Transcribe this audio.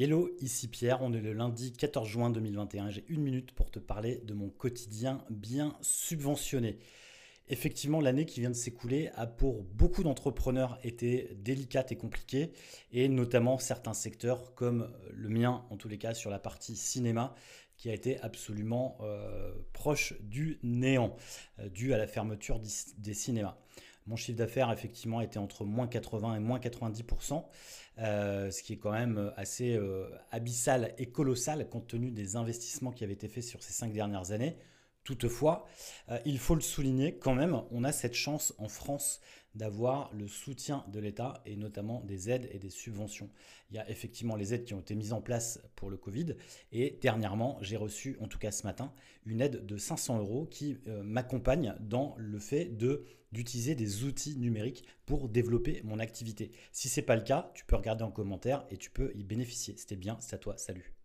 Hello, ici Pierre, on est le lundi 14 juin 2021, j'ai une minute pour te parler de mon quotidien bien subventionné. Effectivement, l'année qui vient de s'écouler a pour beaucoup d'entrepreneurs été délicate et compliquée, et notamment certains secteurs comme le mien, en tous les cas sur la partie cinéma, qui a été absolument euh, proche du néant, euh, dû à la fermeture des cinémas. Mon chiffre d'affaires, effectivement, était entre moins 80 et moins 90%, euh, ce qui est quand même assez abyssal et colossal compte tenu des investissements qui avaient été faits sur ces cinq dernières années. Toutefois, euh, il faut le souligner quand même, on a cette chance en France d'avoir le soutien de l'État et notamment des aides et des subventions. Il y a effectivement les aides qui ont été mises en place pour le Covid et dernièrement, j'ai reçu, en tout cas ce matin, une aide de 500 euros qui euh, m'accompagne dans le fait d'utiliser des outils numériques pour développer mon activité. Si ce n'est pas le cas, tu peux regarder en commentaire et tu peux y bénéficier. C'était bien, c'est à toi, salut.